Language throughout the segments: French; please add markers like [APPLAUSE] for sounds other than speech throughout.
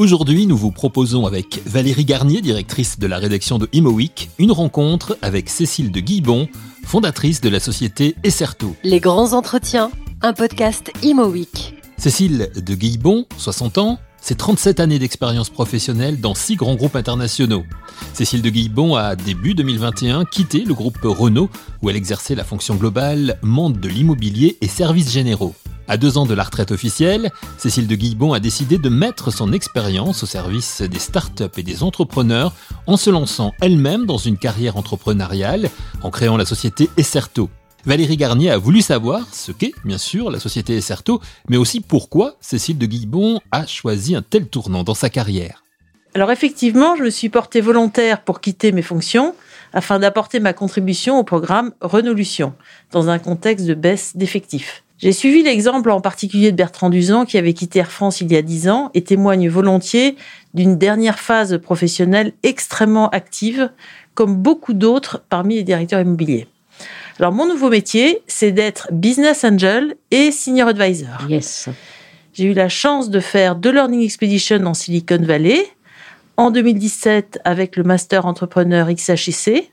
Aujourd'hui, nous vous proposons avec Valérie Garnier, directrice de la rédaction de ImoWeek, une rencontre avec Cécile de Guibon, fondatrice de la société Esserto. Les grands entretiens, un podcast ImoWeek. Cécile de Guibon, 60 ans, c'est 37 années d'expérience professionnelle dans six grands groupes internationaux. Cécile de Guibon a, début 2021, quitté le groupe Renault, où elle exerçait la fonction globale monde de l'immobilier et services généraux. À deux ans de la retraite officielle, Cécile de Guillebon a décidé de mettre son expérience au service des startups et des entrepreneurs en se lançant elle-même dans une carrière entrepreneuriale en créant la société Esserto. Valérie Garnier a voulu savoir ce qu'est, bien sûr, la société Esserto, mais aussi pourquoi Cécile de Guillebon a choisi un tel tournant dans sa carrière. Alors effectivement, je me suis portée volontaire pour quitter mes fonctions afin d'apporter ma contribution au programme Renolution dans un contexte de baisse d'effectifs. J'ai suivi l'exemple en particulier de Bertrand Duzan qui avait quitté Air France il y a dix ans et témoigne volontiers d'une dernière phase professionnelle extrêmement active, comme beaucoup d'autres parmi les directeurs immobiliers. Alors mon nouveau métier, c'est d'être business angel et senior advisor. Yes. J'ai eu la chance de faire deux Learning Expedition en Silicon Valley, en 2017 avec le Master Entrepreneur XHC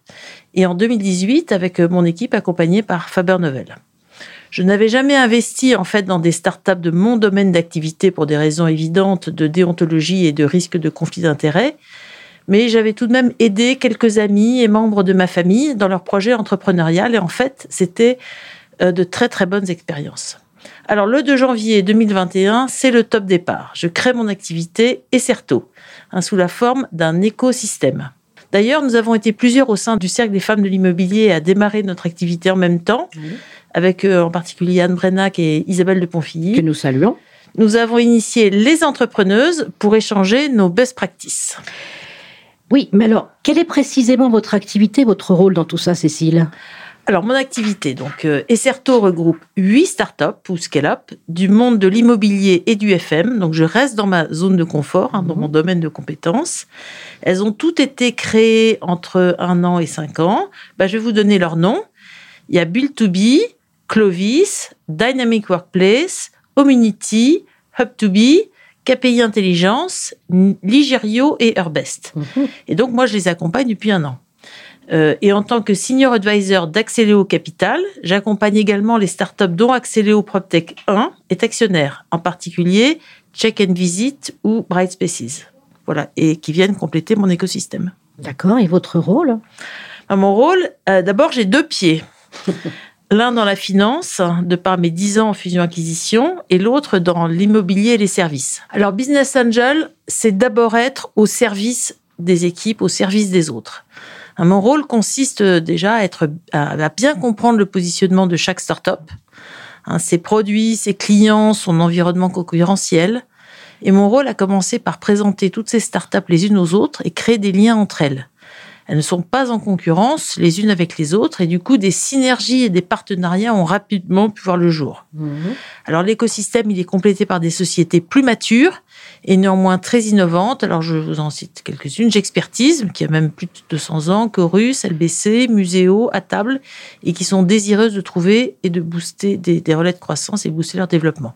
et en 2018 avec mon équipe accompagnée par Faber Novel. Je n'avais jamais investi en fait dans des startups de mon domaine d'activité pour des raisons évidentes de déontologie et de risque de conflit d'intérêts, mais j'avais tout de même aidé quelques amis et membres de ma famille dans leur projet entrepreneurial et en fait, c'était euh, de très très bonnes expériences. Alors le 2 janvier 2021, c'est le top départ. Je crée mon activité Esserto, hein, sous la forme d'un écosystème. D'ailleurs, nous avons été plusieurs au sein du Cercle des femmes de l'immobilier à démarrer notre activité en même temps avec euh, en particulier Anne Brenac et Isabelle de Ponfilly. Que nous saluons. Nous avons initié les entrepreneuses pour échanger nos best practices. Oui, mais alors, quelle est précisément votre activité, votre rôle dans tout ça, Cécile? Alors, mon activité, donc, euh, Esserto regroupe huit startups ou scale-up du monde de l'immobilier et du FM. Donc, je reste dans ma zone de confort, hein, dans mhm. mon domaine de compétences. Elles ont toutes été créées entre un an et cinq ans. Bah, je vais vous donner leur nom. Il y a Build2Be, Clovis, Dynamic Workplace, Community, Hub2Be, KPI Intelligence, Ligerio et Herbest. Mhm. Et donc, moi, je les accompagne depuis un an. Euh, et en tant que senior advisor d'Axeléo Capital, j'accompagne également les startups dont Axeléo PropTech 1 est actionnaire, en particulier Check and Visit ou Bright Spaces. Voilà, et qui viennent compléter mon écosystème. D'accord, et votre rôle? Mon rôle, euh, d'abord, j'ai deux pieds. [LAUGHS] L'un dans la finance, de par mes 10 ans en fusion-acquisition, et l'autre dans l'immobilier et les services. Alors, Business Angel, c'est d'abord être au service des équipes, au service des autres. Mon rôle consiste déjà à, être, à bien comprendre le positionnement de chaque startup, hein, ses produits, ses clients, son environnement concurrentiel. Et mon rôle a commencé par présenter toutes ces startups les unes aux autres et créer des liens entre elles. Elles ne sont pas en concurrence les unes avec les autres et du coup, des synergies et des partenariats ont rapidement pu voir le jour. Mhm. Alors, l'écosystème, il est complété par des sociétés plus matures et néanmoins très innovantes. Alors, je vous en cite quelques-unes. J'expertise, qui a même plus de 200 ans, Chorus, LBC, Muséo, à table, et qui sont désireuses de trouver et de booster des, relais de croissance et booster leur développement.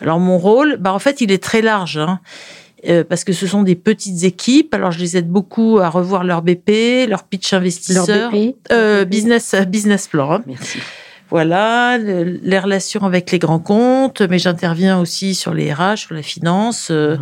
Alors, mon rôle, bah, en fait, il est très large. Hein. Euh, parce que ce sont des petites équipes. Alors, je les aide beaucoup à revoir leur BP, leur pitch investisseur, leur BP, euh, business business plan. Merci. Voilà, les relations avec les grands comptes, mais j'interviens aussi sur les RH, sur la finance. Euh,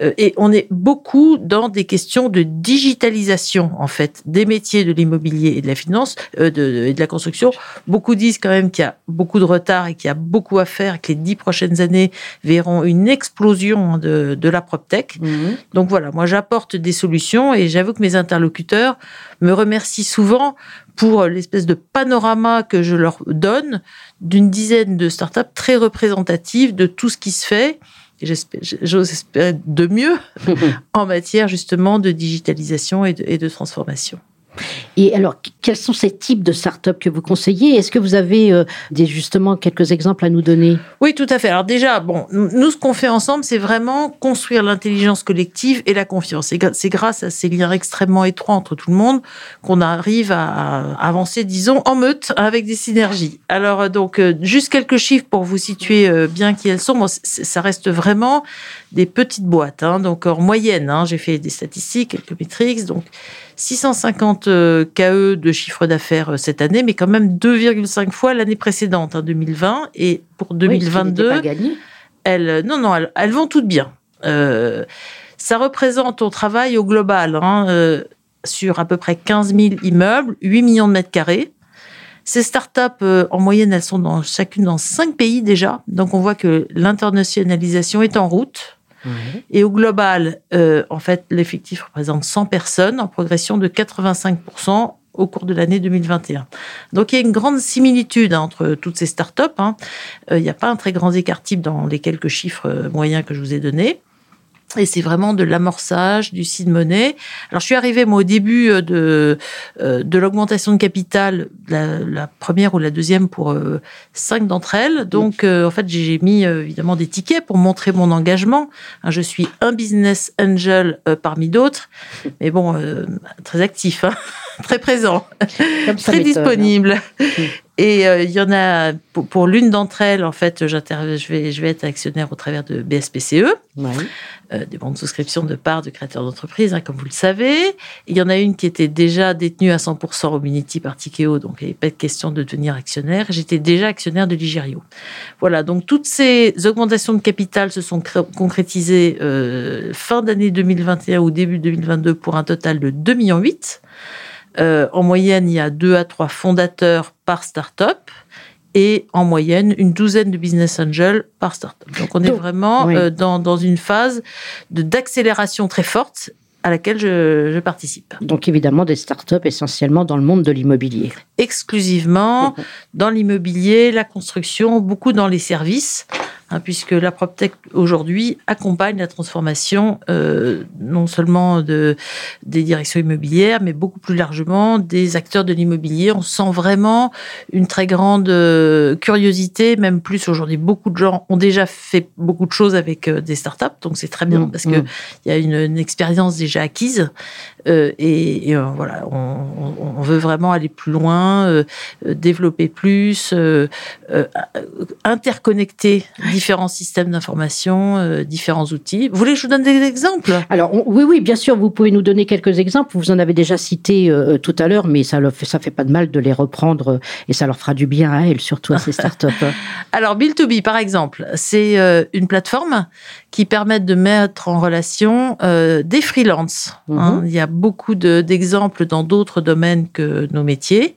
euh, et on est beaucoup dans des questions de digitalisation, en fait, des métiers de l'immobilier et de la finance, euh, de, et de la construction. Beaucoup disent quand même qu'il y a beaucoup de retard et qu'il y a beaucoup à faire et que les dix prochaines années verront une explosion de, de la PropTech. Mhm. Donc voilà, moi j'apporte des solutions et j'avoue que mes interlocuteurs me remercient souvent pour l'espèce de panorama que je leur donne d'une dizaine de startups très représentatives de tout ce qui se fait. J'ose espérer de mieux [LAUGHS] en matière justement de digitalisation et de, transformation. Et alors, quels sont ces types de startups que vous conseillez? Est-ce que vous avez euh, justement quelques exemples à nous donner? Oui, tout à fait. Alors déjà, bon, nous, ce qu'on fait ensemble, c'est vraiment construire l'intelligence collective et la confiance. C'est grâce à ces liens extrêmement étroits entre tout le monde qu'on arrive à avancer, disons, en meute avec des synergies. Alors, euh, donc, euh, juste quelques chiffres pour vous situer bien qui elles sont. Bon, ça reste vraiment des petites boîtes. Hein. donc, en moyenne, hein, j'ai fait des statistiques, quelques métriques. Donc, 650 euh, KE de chiffre d'affaires euh, cette année, mais quand même 2,5 fois l'année précédente, en hein, 2020. Et pour 2022, elles, non, non, elles, vont toutes bien. Euh, ça représente au travail au global, hein, sur à peu près 15 000 immeubles, 8 millions de mètres carrés. Ces startups, en moyenne, elles sont dans, chacune dans 5 pays déjà. Donc on voit que l'internationalisation est en route. Et au global, euh, en fait, l'effectif représente 100 personnes en progression de 85% au cours de l'année 2021. Donc il y a une grande similitude hein, entre toutes ces startups. Hein. Euh, il n'y a pas un très grand écart type dans les quelques chiffres euh, moyens que je vous ai donnés. Et c'est vraiment de l'amorçage, du seed money. Alors, je suis arrivée, moi, au début euh, de, euh, de l'augmentation de capital, la, première ou la deuxième pour euh, cinq d'entre elles. Donc, en fait, j'ai mis évidemment des tickets pour montrer mon engagement. Hein, je suis un business angel parmi d'autres, [LAUGHS] mais bon, très actif, hein, très présent, très hein. disponible. Et il y en a, pour, l'une d'entre elles, en fait, je vais, je vais être actionnaire au travers de BSPCE. Euh, des bons de souscription de parts de créateurs d'entreprise, hein, comme vous le savez. Il y en a une qui était déjà détenue à 100% au Minity par Tikeo, donc il n'y avait pas de question de devenir actionnaire. J'étais déjà actionnaire de Ligerio. Voilà, donc toutes ces augmentations de capital se sont concrétisées euh, fin d'année 2021 ou début 2022 pour un total de 2,8 millions. Euh, en moyenne, il y a 2 à 3 fondateurs par start-up et en moyenne une douzaine de business angels par startup. Donc on est vraiment euh, dans, dans, une phase d'accélération très forte à laquelle je, je, participe. Donc évidemment des startups essentiellement dans le monde de l'immobilier. Exclusivement dans l'immobilier, la construction, beaucoup dans les services. Hein, puisque la PropTech aujourd'hui accompagne la transformation euh, non seulement de, des directions immobilières, mais beaucoup plus largement des acteurs de l'immobilier. On sent vraiment une très grande euh, curiosité, même plus aujourd'hui. Beaucoup de gens ont déjà fait beaucoup de choses avec euh, des startups, donc c'est très bien mmh, parce qu'il mmh. y a une, une, expérience déjà acquise. Euh, et, et euh, voilà, on, on, veut vraiment aller plus loin, euh, développer plus, interconnecter différents systèmes d'information, différents outils. Vous voulez que je vous donne des exemples? Alors oui, oui, bien sûr, vous pouvez nous donner quelques exemples. Vous en avez déjà cité tout à l'heure, mais ça ne ça fait pas de mal de les reprendre et ça leur fera du bien à elles, surtout à ces [LAUGHS] startups. Alors Bill2B, par exemple, c'est une plateforme qui permet de mettre en relation des freelances. Hein. Mhm. Il y a beaucoup d'exemples dans d'autres domaines que nos métiers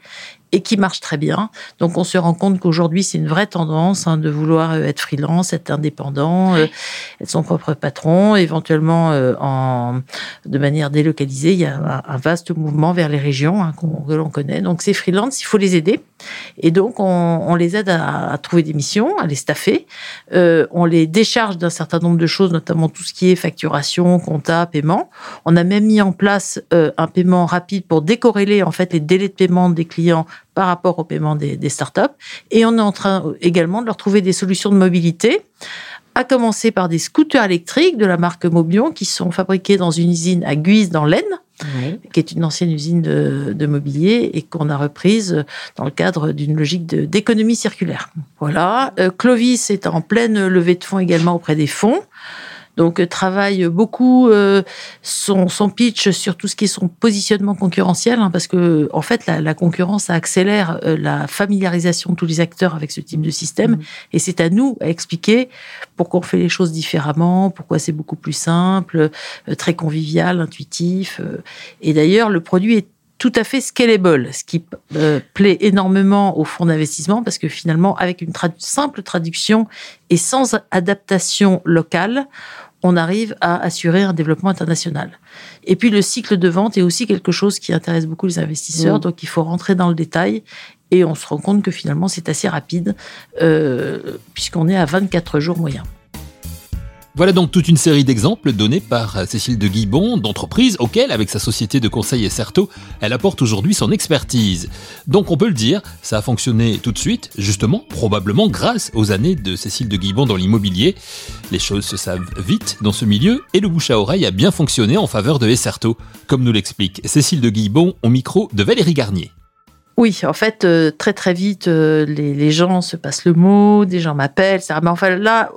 et qui marche très bien. Donc on se rend compte qu'aujourd'hui c'est une vraie tendance hein, de vouloir euh, être freelance, être indépendant, euh, être son propre patron, éventuellement euh, en de manière délocalisée. Il y a un, vaste mouvement vers les régions hein, que l'on connaît. Donc ces freelances, il faut les aider et donc on, les aide à, trouver des missions, à les staffer. On les décharge d'un certain nombre de choses, notamment tout ce qui est facturation, compta, paiement. On a même mis en place un paiement rapide pour décorréler en fait les délais de paiement des clients par rapport au paiement des, des startups. Et on est en train également de leur trouver des solutions de mobilité à commencer par des scooters électriques de la marque Mobion qui sont fabriqués dans une usine à Guise dans l'Aisne, qui est une ancienne usine de, de mobilier et qu'on a reprise dans le cadre d'une logique d'économie circulaire. Voilà. Euh, Clovis est en pleine levée de fonds également auprès des fonds donc euh, travaille beaucoup euh, son, son, pitch sur tout ce qui est son positionnement concurrentiel, hein, parce que en fait la, la concurrence accélère euh, la familiarisation de tous les acteurs avec ce type de système, mmh. et c'est à nous à expliquer pourquoi on fait les choses différemment, pourquoi c'est beaucoup plus simple, très convivial, intuitif, et d'ailleurs le produit est tout à fait scalable, ce qui plaît énormément aux fonds d'investissement parce que finalement, avec une simple traduction et sans adaptation locale, on arrive à assurer un développement international. Et puis le cycle de vente est aussi quelque chose qui intéresse beaucoup les investisseurs, mmh. donc il faut rentrer dans le détail et on se rend compte que finalement c'est assez rapide euh, puisqu'on est à 24 jours moyens. Voilà donc toute une série d'exemples donnés par Cécile de Guibon d'entreprises auxquelles, avec sa société de conseil Certo, elle apporte aujourd'hui son expertise. Donc on peut le dire, ça a fonctionné tout de suite, justement, probablement grâce aux années de Cécile de Guibon dans l'immobilier. Les choses se savent vite dans ce milieu et le bouche à oreille a bien fonctionné en faveur de Esserto, comme nous l'explique Cécile de Guibon au micro de Valérie Garnier. Oui, en fait, euh, très très vite, euh, les, gens se passent le mot, des gens m'appellent, Mais enfin là,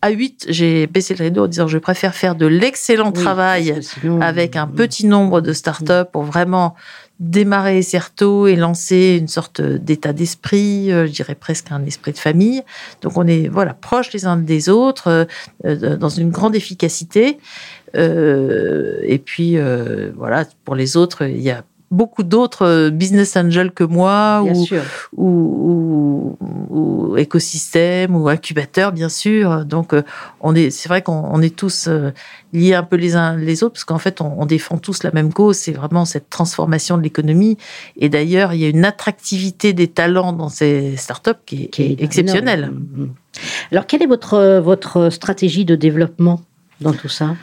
à 8, j'ai baissé le rideau en disant je préfère faire de l'excellent travail avec un petit nombre de startups pour vraiment démarrer Certo et lancer une sorte d'état d'esprit, euh, je dirais presque un esprit de famille. Donc on est voilà proches les uns des autres, dans une grande efficacité. et puis voilà, pour les autres, il y a beaucoup d'autres euh, business angels que moi ou, ou, ou, écosystèmes ou incubateurs bien sûr. Donc euh, on est c'est vrai qu'on est tous euh, liés un peu les uns les autres parce qu'en fait on, défend tous la même cause. C'est vraiment cette transformation de l'économie. Et d'ailleurs il y a une attractivité des talents dans ces startups qui est, qui est exceptionnelle. alors quelle est votre votre stratégie de développement dans tout ça?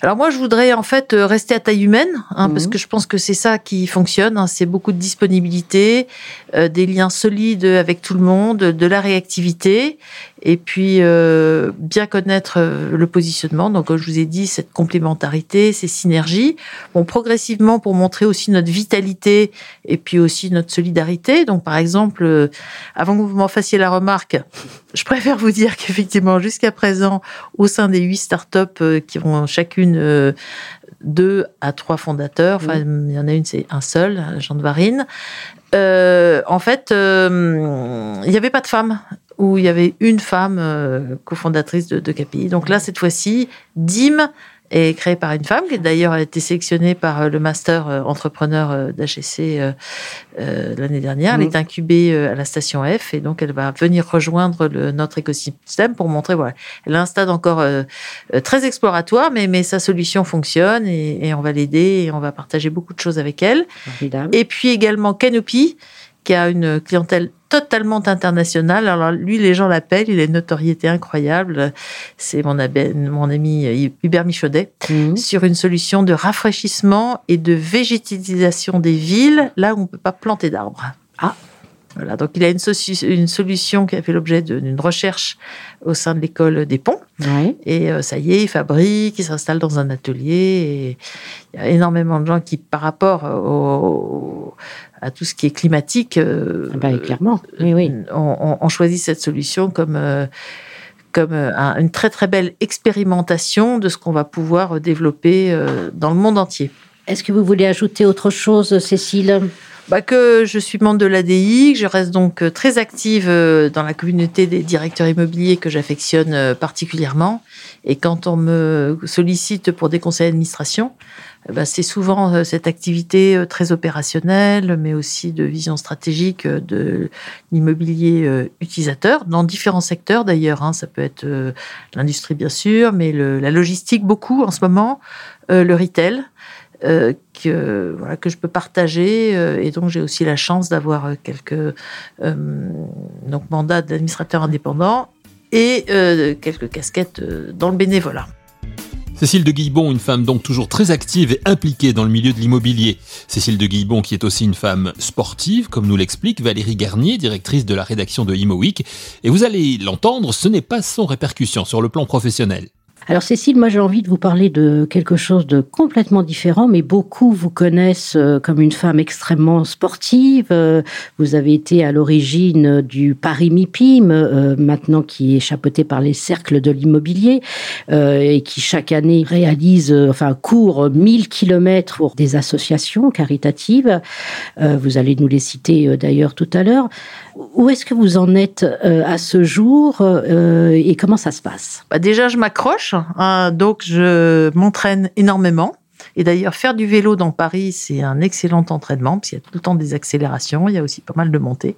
Alors moi, je voudrais en fait euh, rester à taille humaine, hein, parce mhm. que je pense que c'est ça qui fonctionne. Hein. c'est beaucoup de disponibilité, euh, des liens solides avec tout le monde, de la réactivité, et puis euh, bien connaître le positionnement. Donc, comme je vous ai dit, cette complémentarité, ces synergies. Bon, progressivement pour montrer aussi notre vitalité et puis aussi notre solidarité. Donc, par exemple, avant que vous m'en fassiez la remarque, je préfère vous dire qu'effectivement, jusqu'à présent, au sein des huit startups qui vont chacune euh, deux à trois fondateurs. Enfin, il y en a une, c'est un seul, Jean de Varine. Euh, en fait, euh, il n'y avait pas de femme où il y avait une femme cofondatrice de, de KPI. Donc là, cette fois-ci, DIM est créée par une femme qui d'ailleurs a été sélectionnée par euh, le master euh, entrepreneur euh, d'HSC l'année dernière. Elle mmh. est incubée à la station F et donc elle va venir rejoindre le, notre écosystème pour montrer voilà, elle a un stade encore très exploratoire, mais mais sa solution fonctionne et, et on va l'aider et on va partager beaucoup de choses avec elle. Et puis également Canopy qui a une clientèle totalement internationale. Alors lui, les gens l'appellent, il a une notoriété incroyable. C'est mon, mon ami Hubert Michaudet mhm. sur une solution de rafraîchissement et de végétalisation des villes là où on peut pas planter d'arbres. Ah. Voilà, donc il a une, une solution qui a fait l'objet d'une recherche au sein de l'école des ponts. Et euh, ça y est, il fabrique, il s'installe dans un atelier. Et il y a énormément de gens qui, par rapport au, à tout ce qui est climatique, euh, ah bah, clairement, oui, oui. On, choisit cette solution comme euh, comme euh, une très très belle expérimentation de ce qu'on va pouvoir développer dans le monde entier. Est-ce que vous voulez ajouter autre chose, Cécile? Bah que je suis membre de l'ADI, que je reste donc très active dans la communauté des directeurs immobiliers que j'affectionne particulièrement. Et quand on me sollicite pour des conseils d'administration, ben, c'est souvent euh, cette activité euh, très opérationnelle, mais aussi de vision stratégique euh, de l'immobilier utilisateur, dans différents secteurs d'ailleurs. Hein. Ça peut être l'industrie bien sûr, mais la logistique beaucoup en ce moment, le retail. Que voilà que je peux partager et donc j'ai aussi la chance d'avoir quelques donc mandats d'administrateur indépendant et quelques casquettes dans le bénévolat. Cécile de Guillebon, une femme donc toujours très active et impliquée dans le milieu de l'immobilier. Cécile de Guillebon qui est aussi une femme sportive, comme nous l'explique Valérie Garnier, directrice de la rédaction de Imo Et vous allez l'entendre, ce n'est pas sans répercussion sur le plan professionnel. Alors Cécile, moi j'ai envie de vous parler de quelque chose de complètement différent, mais beaucoup vous connaissent euh, comme une femme extrêmement sportive. Euh, vous avez été à l'origine du Paris MIPIM, euh, maintenant qui est chapeauté par les cercles de l'immobilier et qui chaque année réalise, enfin court 1000 kilomètres pour des associations caritatives. Vous allez nous les citer d'ailleurs tout à l'heure. Où est-ce que vous en êtes à ce jour et comment ça se passe? Bah Déjà, je m'accroche Hein, donc, je m'entraîne énormément. Et d'ailleurs, faire du vélo dans Paris, c'est un excellent entraînement, parce qu'il y a tout le temps des accélérations, il y a aussi pas mal de montées.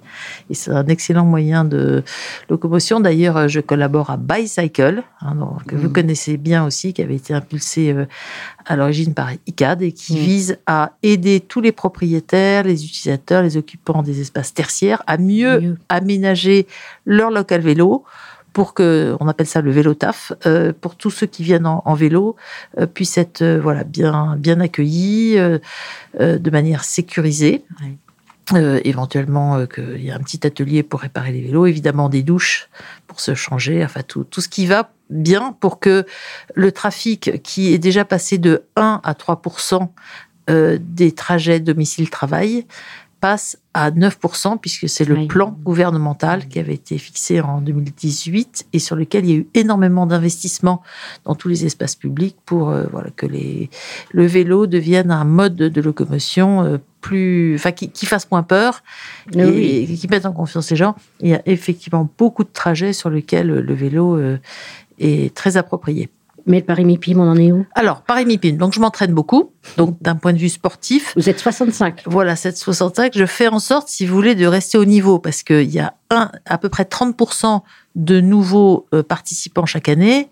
Et c'est un excellent moyen de locomotion. D'ailleurs, je collabore à Bicycle, hein, que vous mmh. connaissez bien aussi, qui avait été impulsé euh, à l'origine par ICAD et qui mmh. vise à aider tous les propriétaires, les utilisateurs, les occupants des espaces tertiaires à mieux. aménager leur local vélo pour que, on appelle ça le vélo taf, euh, pour tous ceux qui viennent en, vélo euh, puissent être euh, voilà bien bien accueillis de manière sécurisée. éventuellement qu'il y ait un petit atelier pour réparer les vélos, évidemment des douches pour se changer, enfin tout, tout ce qui va bien pour que le trafic qui est déjà passé de 1 à 3 des trajets domicile-travail passe à 9%, puisque c'est le plan gouvernemental qui avait été fixé en 2018 et sur lequel il y a eu énormément d'investissements dans tous les espaces publics pour euh, voilà, que les, le vélo devienne un mode de, locomotion euh, plus, enfin, qui, fasse moins peur et, qui mette en confiance les gens. Il y a effectivement beaucoup de trajets sur lesquels le vélo euh, est très approprié. Mais le Paris-Mipim, on en est où? Alors, Paris-Mipim, donc je m'entraîne beaucoup, donc d'un point de vue sportif. Vous êtes 65 Voilà, 7,65. Je fais en sorte, si vous voulez, de rester au niveau, parce qu'il y a un, à peu près 30% de nouveaux euh, participants chaque année.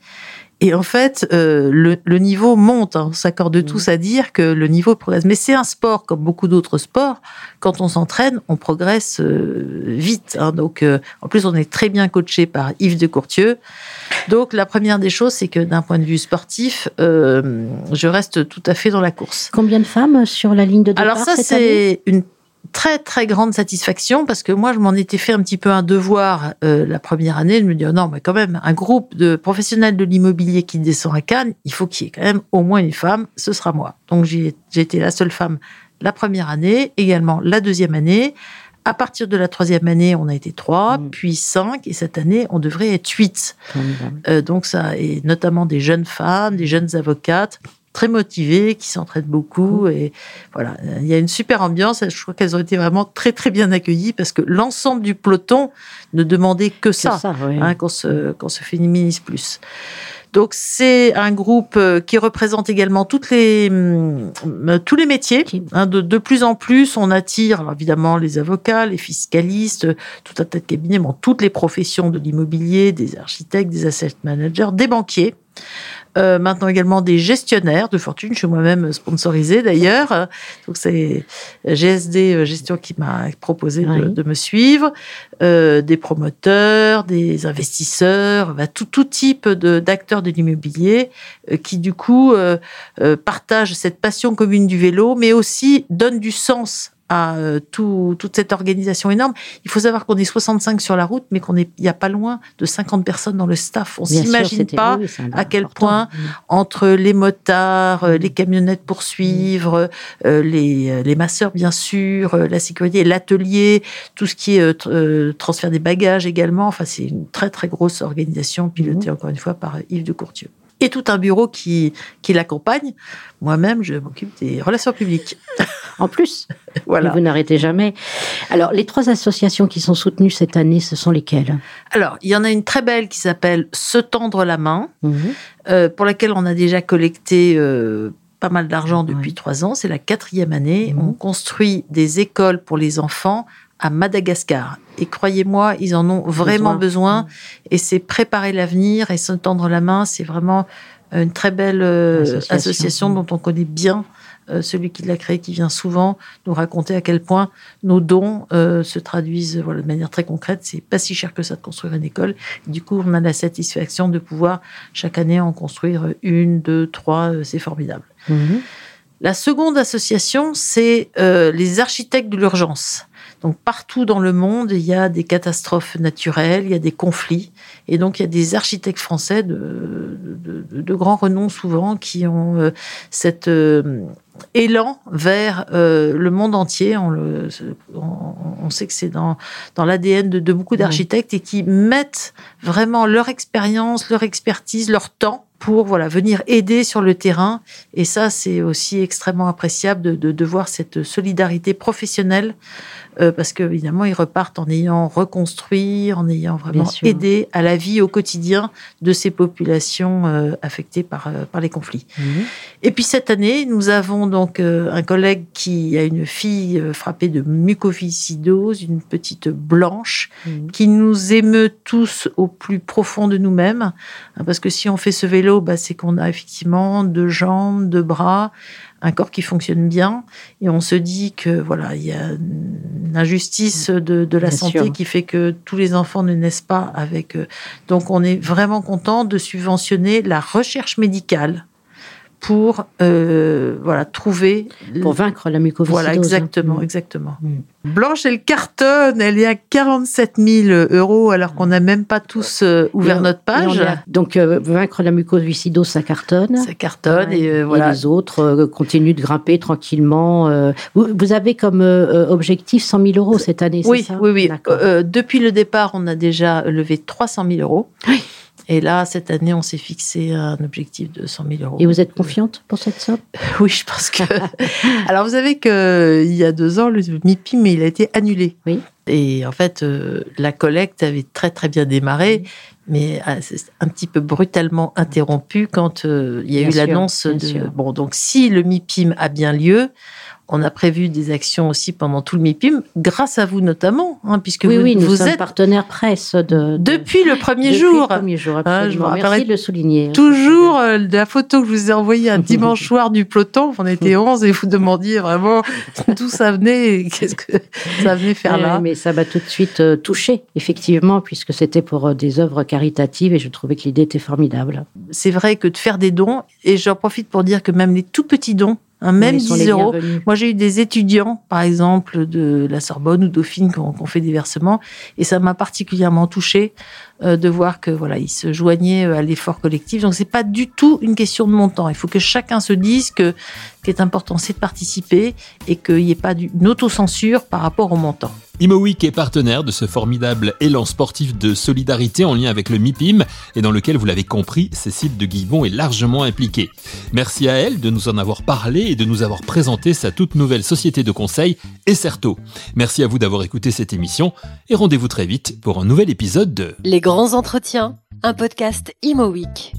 Et en fait, euh, le, niveau monte. Hein. On s'accorde mmh. tous à dire que le niveau progresse. Mais c'est un sport, comme beaucoup d'autres sports. Quand on s'entraîne, on progresse euh, vite. Hein. Donc, euh, en plus, on est très bien coaché par Yves de Courtieu. Donc, la première des choses, c'est que d'un point de vue sportif, je reste tout à fait dans la course. Combien de femmes sur la ligne de départ Alors ça, c'est une très très grande satisfaction parce que moi je m'en étais fait un petit peu un devoir euh, la première année. De me dire non mais quand même un groupe de professionnels de l'immobilier qui descend à Cannes il faut qu'il y ait quand même au moins une femme ce sera moi. Donc j'ai été la seule femme la première année également la deuxième année. À partir de la troisième année, on a été trois, mmh. puis cinq, et cette année, on devrait être huit. Euh, donc ça, et notamment des jeunes femmes, des jeunes avocates, très motivées, qui s'entraident beaucoup. Mmh. Et voilà, il y a une super ambiance. Je crois qu'elles ont été vraiment très, très bien accueillies parce que l'ensemble du peloton ne demandait que ça, hein, qu'on se, qu'on se féminise plus. Donc c'est un groupe euh, qui représente également toutes les, hum, tous les métiers. Hein, de, de, plus en plus, on attire évidemment les avocats, les fiscalistes, tout un tas de cabinets, bon, toutes les professions de l'immobilier, des architectes, des asset managers, des banquiers. Euh, maintenant également des gestionnaires de fortune. Je suis moi-même sponsorisée d'ailleurs. Donc c'est GSD euh, Gestion qui m'a proposé de, me suivre. Euh, des promoteurs, des investisseurs, bah, tout, tout type d'acteurs de, l'immobilier qui du coup partagent cette passion commune du vélo, mais aussi donnent du sens à euh, tout, toute cette organisation énorme. Il faut savoir qu'on est 65 sur la route, mais qu'on est, il n'y a pas loin de 50 personnes dans le staff. On s'imagine pas à quel point mm. entre les motards, euh, les camionnettes pour suivre, euh, les, les masseurs bien sûr, la sécurité, l'atelier, tout ce qui est transfert des bagages également. Enfin, c'est une très très grosse organisation pilotée mm. encore une fois par Yves de Courtieu et tout un bureau qui, qui l'accompagne. Moi-même, je m'occupe des relations publiques. [LAUGHS] En plus, [LAUGHS] voilà. vous n'arrêtez jamais. Alors, les trois associations qui sont soutenues cette année, ce sont lesquelles? Alors, il y en a une très belle qui s'appelle Se tendre la main, mhm. euh, pour laquelle on a déjà collecté euh, pas mal d'argent depuis trois ans. C'est la quatrième année. Mhm. On construit des écoles pour les enfants à Madagascar. Et croyez-moi, ils en ont vraiment besoin. Et c'est préparer l'avenir et se tendre la main. C'est vraiment une très belle euh, association. dont on connaît bien celui qui l'a créée, qui vient souvent nous raconter à quel point nos dons euh, se traduisent voilà, de manière très concrète. C'est pas si cher que ça de construire une école. du coup, on a la satisfaction de pouvoir chaque année en construire une, deux, trois. c'est formidable. Mhm. La seconde association, c'est les architectes de l'urgence. Donc partout dans le monde, il y a des catastrophes naturelles, il y a des conflits, et donc il y a des architectes français de, de, grand renom souvent qui ont euh, cet euh, élan vers euh, le monde entier. On, le, on, sait que c'est dans, dans l'ADN de, beaucoup d'architectes et qui mettent vraiment leur expérience, leur expertise, leur temps pour voilà venir aider sur le terrain. Et ça, c'est aussi extrêmement appréciable de, de, de voir cette solidarité professionnelle euh, parce que évidemment ils repartent en ayant reconstruit, en ayant vraiment aidé à la vie au quotidien de ces populations euh, affectées par euh, par les conflits. Mhm. Et puis cette année, nous avons donc un collègue qui a une fille frappée de mucoviscidose, une petite blanche, mhm. qui nous émeut tous au plus profond de nous-mêmes, hein, parce que si on fait ce vélo, bah, c'est qu'on a effectivement deux jambes, deux bras un corps qui fonctionne bien et on se dit que voilà il y a une injustice de, de la Bien santé sûr. qui fait que tous les enfants ne naissent pas avec. euh, Donc, on est vraiment content de subventionner la recherche médicale pour euh, voilà trouver Pour vaincre la mucoviscidose. voilà exactement Mm. exactement. Mm. Blanche elle cartonne, elle est à 47 000 euros alors qu'on n'a même pas tous euh, ouvert Et notre page. donc, euh, vaincre la mucoviscidose, ça cartonne. Ça cartonne Ouais. et voilà. les autres continuent de grimper tranquillement. Vous, vous avez comme objectif 100 000 euros cette année, c'est Oui, ça? oui, oui. Euh, depuis le départ, on a déjà levé 300 000 euros. Oui. Et là, cette année, on s'est fixé un objectif de 100 000 euros. Et vous êtes confiante pour cette somme? [LAUGHS] Oui, je pense que. [LAUGHS] Alors, vous savez qu'il y a deux ans, le MIPIM, il a été annulé. Oui. Et en fait, euh, la collecte avait très, très bien démarré, mais euh, c'est un petit peu brutalement interrompu quand euh, il y a Bien eu l'annonce de. sûr. Bon, donc, si le MIPIM a bien lieu, on a prévu des actions aussi pendant tout le MIPIM, grâce à vous notamment, hein, puisque Oui, vous, oui, nous vous sommes êtes partenaires presse de, de- depuis le premier depuis jour. Le premier jour, Hein, je me Merci de le souligner. Toujours euh, de la photo que je vous ai envoyée un dimanche [LAUGHS] soir du peloton, on était [LAUGHS] 11 et vous demandiez vraiment d'où ça venait et qu'est-ce que ça venait faire là. mais ça m'a tout de suite euh, touchée, effectivement, puisque c'était pour euh, des œuvres caritatives et je trouvais que l'idée était formidable. C'est vrai que de faire des dons, et j'en profite pour dire que même les tout petits dons, hein, même Ils sont 10 les euros. Moi, j'ai eu des étudiants, par exemple, de la Sorbonne ou Dauphine, qui ont, qui ont fait des versements, et ça m'a particulièrement touchée euh, de voir que voilà, ils se joignaient euh, à l'effort collectif. Donc, c'est pas du tout une question de montant. Il faut que chacun se dise que ce qui est important, c'est de participer et qu'il n'y ait pas d'une autocensure par rapport au montant. ImoWeek est partenaire de ce formidable élan sportif de solidarité en lien avec le MIPIM et dans lequel, vous l'avez compris, Cécile de Guillebon est largement impliquée. Merci à elle de nous en avoir parlé et de nous avoir présenté sa toute nouvelle société de conseil, Esserto. Merci à vous d'avoir écouté cette émission et rendez-vous très vite pour un nouvel épisode de Les grands entretiens, un podcast Imo Week.